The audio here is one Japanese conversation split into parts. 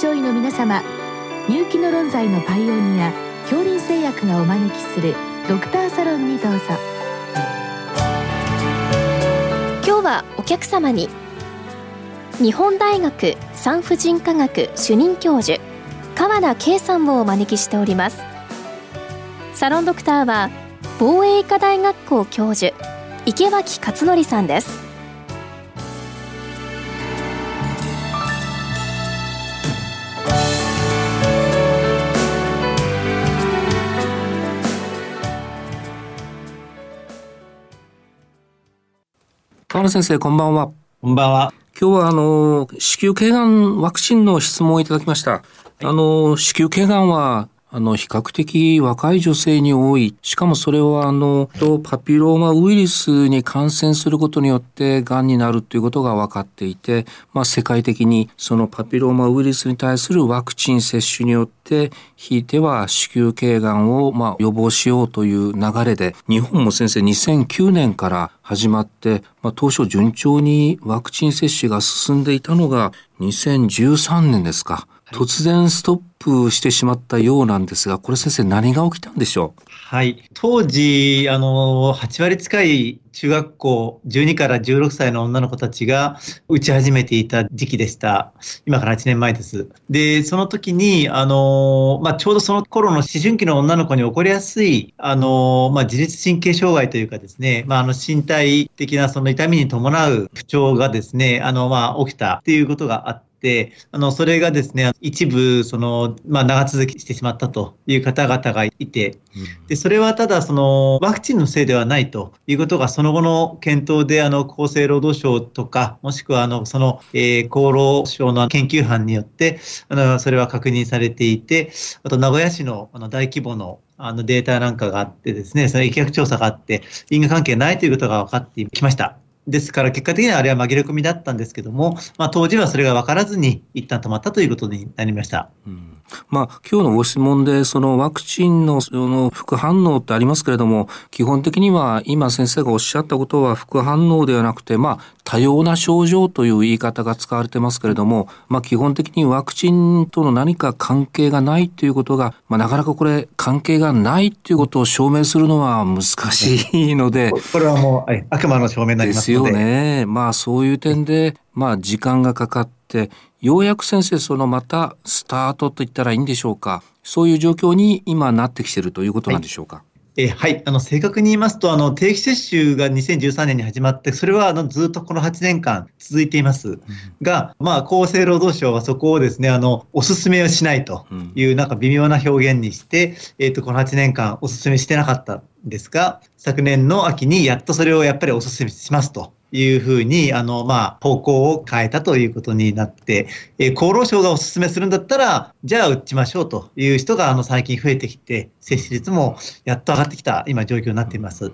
症医の皆様入気の論剤のパイオニア恐林製薬がお招きするドクターサロンにどうぞ。今日はお客様に日本大学産婦人科学主任教授川田圭さんをお招きしております。サロンドクターは防衛医科大学校教授池脇勝則さんです。川野先生、こんばんは。こんばんは。今日は、あの、子宮頸がんワクチンの質問をいただきました。はい、あの、子宮頸がんは、あの、比較的若い女性に多い。しかもそれは、あの、パピローマウイルスに感染することによって、癌になるということが分かっていて、まあ、世界的にそのパピローマウイルスに対するワクチン接種によって、ひいては子宮頸がんを、まあ、予防しようという流れで、日本も先生2009年から始まって、まあ、当初順調にワクチン接種が進んでいたのが2013年ですか。突然ストップしてしまったようなんですが、これ先生何が起きたんでしょう？はい。当時、あの、8割近い中学校12から16歳の女の子たちが打ち始めていた時期でした。今から8年前です。で、その時に、あの、まあ、ちょうどその頃の思春期の女の子に起こりやすい、あの、まあ、自律神経障害というかですね、まあ、あの、身体的なその痛みに伴う不調がですね、あの、まあ、起きたっていうことがあって、あの、それがですね、一部、その、まあ、長続きしてしまったという方々がいて、で、それはただ、その、ワクチンのせいではないということが、その後の検討で、あの、厚生労働省とか、もしくは、あの、その、えー、厚労省の研究班によって、あの、それは確認されていて、あと、名古屋市の、あの、大規模の、あのデータなんかがあってですね、その疫学調査があって、因果関係ないということが分かってきました。ですから、結果的にはあれは紛れ込みだったんですけども、まあ、当時はそれが分からずに、一旦止まったということになりました。うんまあ、今日のご質問で、そのワクチンのその副反応ってありますけれども、基本的には今先生がおっしゃったことは副反応ではなくて、まあ、多様な症状という言い方が使われてますけれども、まあ、基本的にワクチンとの何か関係がないということが、まあ、なかなかこれ関係がないということを証明するのは難しいので。これはもう、悪魔の証明になりますので。ですよね。まあ、そういう点で、まあ、時間がかかって、ようやく先生、そのまたスタートと言ったらいいんでしょうか。そういう状況に今なってきているということなんでしょうか。はい。えはい、あの正確に言いますと、あの定期接種が2013年に始まって、それはあのずっとこの8年間続いています、が、まあ、厚生労働省はそこをですねあのお勧めをしないという、なんか微妙な表現にして、えーと、この8年間お勧めしてなかったんですが、昨年の秋にやっとそれをやっぱりお勧めしますというふうに、あの、まあ、方向を変えたということになって、えー、厚労省がお勧めするんだったら、じゃあ打ちましょうという人が、あの、最近増えてきて、接種率もやっと上がってきた、今、状況になっています。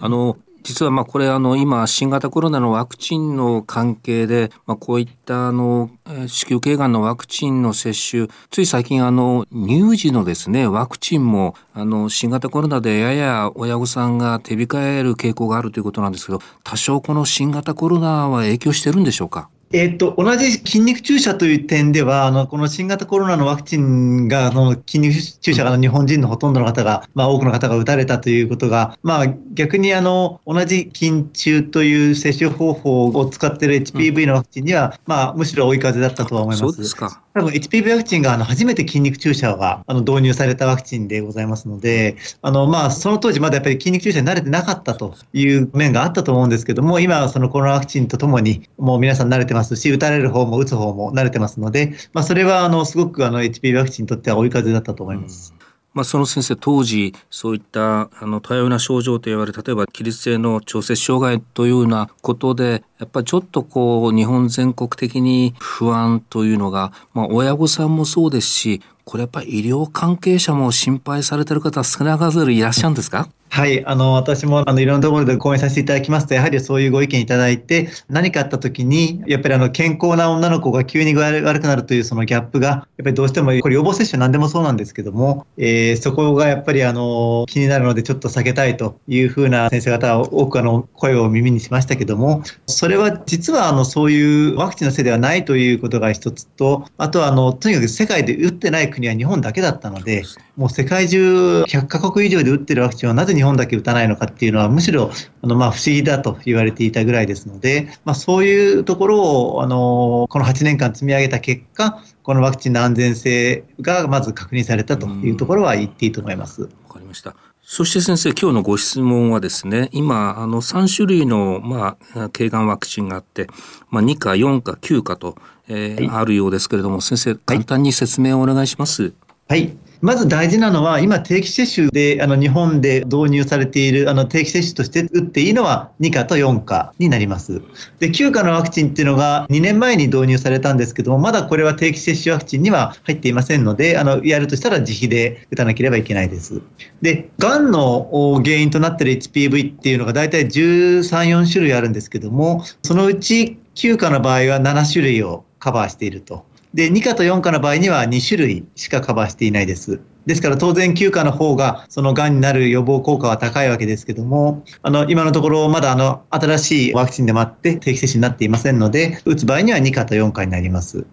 あの、実はまあこれあの今新型コロナのワクチンの関係でまあこういったあの子宮頸がんのワクチンの接種つい最近あの乳児のですねワクチンもあの新型コロナでやや親御さんが手控える傾向があるということなんですけど多少この新型コロナは影響してるんでしょうか？えっと、同じ筋肉注射という点では、あの、この新型コロナのワクチンが、その、筋肉注射が日本人のほとんどの方が、まあ、多くの方が打たれたということが、まあ、逆にあの、同じ筋中という接種方法を使っている HPV のワクチンには、うん、まあ、むしろ追い風だったとは思います。そうですか。多分 HPV ワクチンがあの初めて筋肉注射があの導入されたワクチンでございますので、あのまあその当時まだやっぱり筋肉注射に慣れてなかったという面があったと思うんですけども、今はそのコロナワクチンとともにもう皆さん慣れてますし、打たれる方も打つ方も慣れてますので、まあそれはあのすごくあの HPV ワクチンにとっては追い風だったと思います。うんまあ、その先生当時そういったあの多様な症状と言われる例えば起立性の調節障害というようなことでやっぱりちょっとこう日本全国的に不安というのが、まあ、親御さんもそうですしこれやっぱり医療関係者も心配されてる方少なからずいらっしゃるんですか？はい、あの、私も、あの、いろんなところで講演させていただきますと、やはりそういうご意見いただいて、何かあった時に、やっぱりあの、健康な女の子が急に具合悪くなるというそのギャップが、やっぱりどうしても、これ予防接種何でもそうなんですけども、えー、そこがやっぱりあの、気になるのでちょっと避けたいというふうな先生方は多くあの、声を耳にしましたけども、それは実はあの、そういうワクチンのせいではないということが一つと、あとはあの、とにかく世界で打ってない国は日本だけだったので、もう世界中100カ国以上で打ってるワクチンはなぜ日本だけ打たないのかっていうのは、むしろあのまあ不思議だと言われていたぐらいですので、まあ、そういうところをあのこの8年間積み上げた結果、このワクチンの安全性がまず確認されたというところは言っていいと思います。わかりました。そして先生、今日のご質問はですね、今、あの、3種類の、まあ、軽がんワクチンがあって、まあ、2価、4価、9価と、えー、はい、あるようですけれども、先生、簡単に説明をお願いします。はい。はいまず大事なのは、今、定期接種であの日本で導入されているあの定期接種として打っていいのは2価と4価になります。で、9価のワクチンっていうのが2年前に導入されたんですけども、まだこれは定期接種ワクチンには入っていませんので、あのやるとしたら自費で打たなければいけないです。で、がんの原因となっている HPV っていうのが大体13、4種類あるんですけども、そのうち9価の場合は7種類をカバーしていると。で、2価と4価の場合には2種類しかカバーしていないです。ですから当然9価の方がその癌になる予防効果は高いわけですけども、あの、今のところまだあの、新しいワクチンでもあって定期接種になっていませんので、打つ場合には2価と4価になります。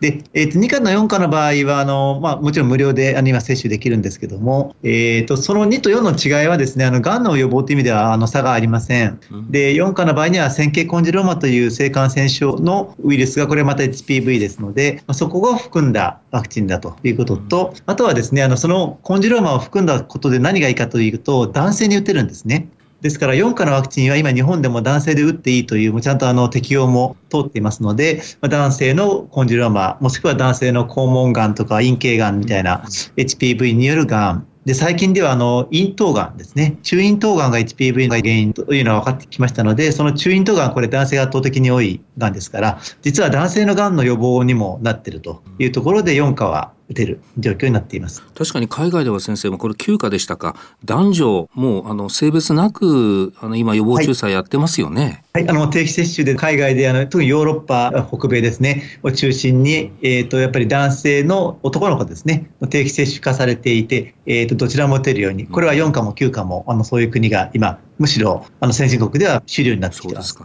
で、えー、と2価の4価の場合はあの、まあ、もちろん無料であの今接種できるんですけども、えー、とその2と4の違いはですねあのがんの予防という意味ではあの差がありません、で4価の場合には線形コンジローマという性感染症のウイルスがこれまた HPV ですので、まあ、そこを含んだワクチンだということと、あとはですねあのそのコンジローマを含んだことで何がいいかというと男性に打てるんですね。ですから4価のワクチンは今日本でも男性で打っていいという、ちゃんとあの適用も通っていますので、男性のコンジローマ、もしくは男性の肛門がんとか陰茎がんみたいな HPV によるがん、で、最近では、あの、咽頭がんですね。中咽頭がんが HPV が原因というのは分かってきましたので、その中咽頭がん、これ男性が圧倒的に多いがんですから、実は男性のがんの予防にもなっているというところで、4価は打てる状況になっています。確かに海外では先生もこれ休暇でしたか？男女もうあの性別なくあの今予防注射やってますよね、はい、はい、あの定期接種で海外であの特にヨーロッパ北米ですねを中心に、えーと、やっぱり男性の男の子ですね定期接種化されていて、えーと、どちらも打てるようにこれは4価も9価もあのそういう国が今むしろあの先進国では主流になってきてます。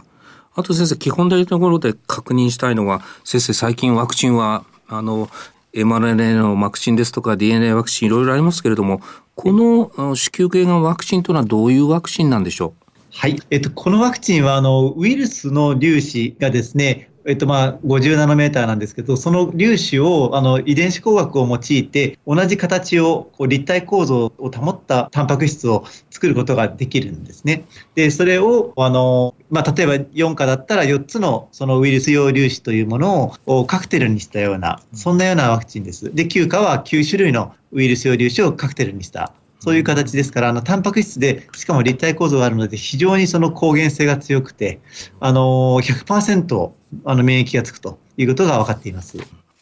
あと先生基本的なところで確認したいのは先生最近ワクチンはあの mRNA のワクチンですとか DNA ワクチンいろいろありますけれども、この子宮頸がんワクチンというのはどういうワクチンなんでしょう？はい。えっと、このワクチンは、あの、ウイルスの粒子がですね、えっとまあ、50ナノメーターなんですけど、その粒子をあの遺伝子工学を用いて、同じ形をこう立体構造を保ったタンパク質を作ることができるんですね。で、それをあの、まあ、例えば4価だったら4つのそのウイルス用粒子というものをカクテルにしたような、そんなようなワクチンです。で、9価は9種類のウイルス用粒子をカクテルにしたそういう形ですから、あの、タンパク質で、しかも立体構造があるので、非常にその抗原性が強くて、あの、100%あの免疫がつくということが分かっています。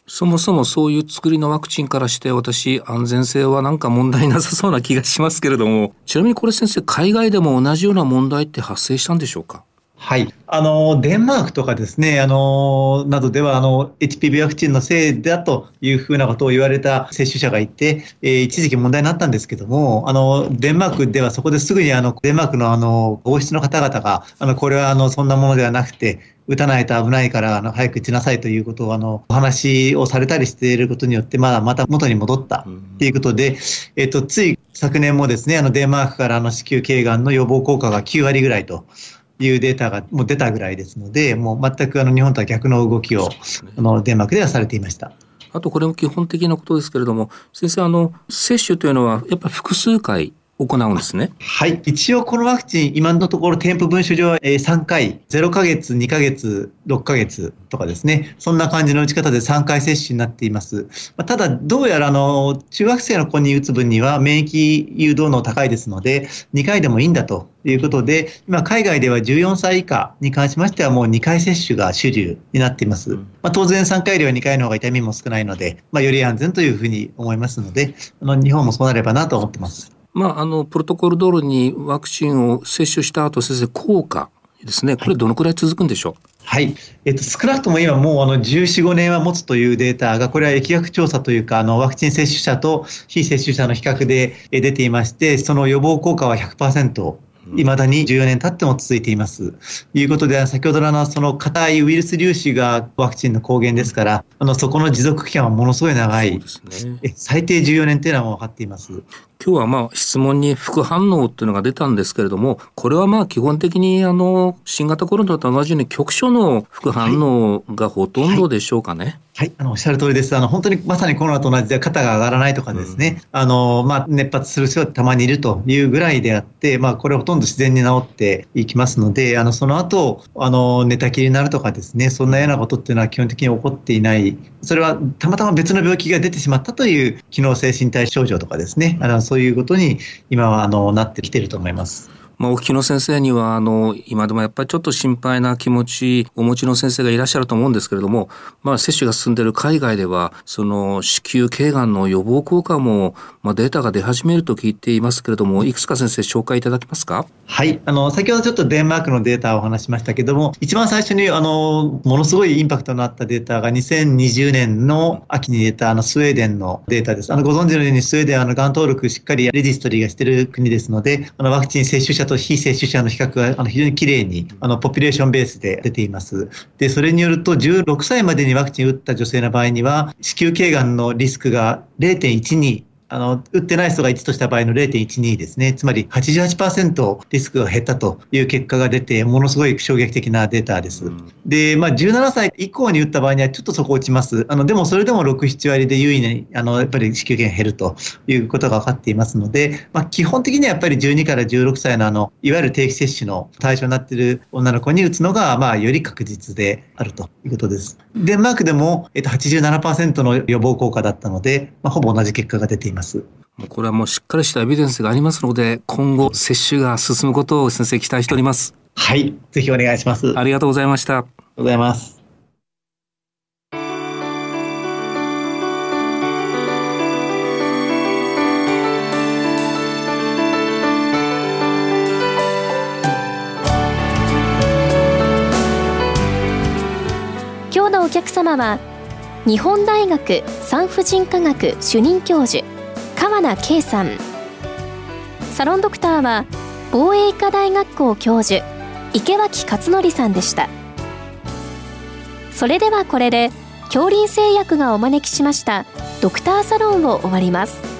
そもそもそういう作りのワクチンからして私安全性はなんか問題なさそうな気がしますけれどもちなみにこれ先生海外でも同じような問題って発生したんでしょうか？はい。あの、デンマークとかですね、あの、などでは、あの、HPV ワクチンのせいだというふうなことを言われた接種者がいて、えー、一時期問題になったんですけども、あの、デンマークではそこですぐに、あの、デンマークのあの、王室の方々が、あの、これはあの、そんなものではなくて、打たないと危ないから、あの、早く打ちなさいということを、あの、お話をされたりしていることによって、まだまた元に戻ったっていうことで、えっと、つい昨年もですね、あの、デンマークからあの、子宮頸がんの予防効果が9割ぐらいと、いうデータがもう出たぐらいですので、もう全くあの日本とは逆の動きを、ね、あのデンマークではされていました。あとこれも基本的なことですけれども、先生、あの、接種というのはやっぱり複数回行うんですね。はい。一応このワクチン、今のところ添付文書上は3回、0ヶ月、2ヶ月、6ヶ月とかですね、そんな感じの打ち方で3回接種になっています。ただ、どうやらあの、中学生の子に打つ分には免疫誘導能高いですので、2回でもいいんだということで、今、海外では14歳以下に関しましてはもう2回接種が主流になっています。まあ、当然3回よりは2回の方が痛みも少ないので、まあ、より安全というふうに思いますので、あの日本もそうなればなと思ってます。まあ、あの、プロトコル通りにワクチンを接種した後、先生、効果ですね、これどのくらい続くんでしょう、はい。えっと、少なくとも今もうあの14、5年は持つというデータが、これは疫学調査というか、あの、ワクチン接種者と非接種者の比較で出ていまして、その予防効果は100%。いまだに14年経っても続いています。ということで、先ほどのその硬いウイルス粒子がワクチンの抗原ですから、あのそこの持続期間はものすごい長い、ね、最低14年というのはもう分かっています。今日はまあ質問に副反応っていうのが出たんですけれども、これはまあ基本的にあの新型コロナと同じように局所の副反応がほとんどでしょうかね。はい。はい。はい、あのおっしゃる通りです。あの本当にまさにコロナと同じで肩が上がらないとかですね、うん、あのまあ、熱発する人はたまにいるというぐらいであって、まあ、これほとんど自然に治っていきますので、あのその後あの寝たきりになるとかですね、そんなようなことっていうのは基本的に起こっていない、それはたまたま別の病気が出てしまったという機能性身体症状とかですね、あのそういうことに今はあのなってきてると思います。まあ、お聞きの先生には、あの、今でもやっぱりちょっと心配な気持ち、お持ちの先生がいらっしゃると思うんですけれども、まあ、接種が進んでいる海外では、その、子宮頸がんの予防効果も、まあ、データが出始めると聞いていますけれども、いくつか先生紹介いただけますか？はい。あの、先ほどちょっとデンマークのデータをお話しましたけども、一番最初に、あの、ものすごいインパクトのあったデータが2020年の秋に出た、あの、スウェーデンのデータです。あの、ご存知のように、スウェーデンは、あの、がん登録しっかりレジストリーがしている国ですので、あの、ワクチン接種者と非接種者の比較があの非常にきれいにあのポピュレーションベースで出ています。で、それによると16歳までにワクチンを打った女性の場合には子宮頸がんのリスクが0.12あの、打ってない人が1とした場合の0.12ですね。つまり88%リスクが減ったという結果が出て、ものすごい衝撃的なデータです。うん、で、まあ、17歳以降に打った場合にはちょっとそこ落ちます。あの、でもそれでも6、7割で優位に、あの、やっぱり子宮頸減るということが分かっていますので、まあ、基本的にはやっぱり12から16歳のあの、いわゆる定期接種の対象になっている女の子に打つのが、まあ、より確実であるということです。デンマークでも、えっと、87%の予防効果だったので、まあ、ほぼ同じ結果が出ています。ます。これはもうしっかりしたエビデンスがありますので、今後接種が進むことを先生期待しております。はい、ぜひお願いします。ありがとうございました。ありがとうございます。今日のお客様は日本大学産婦人科学主任教授川名圭さん。サロンドクターは防衛医科大学校教授池脇勝則さんでした。それではこれで恐林製薬がお招きしましたドクターサロンを終わります。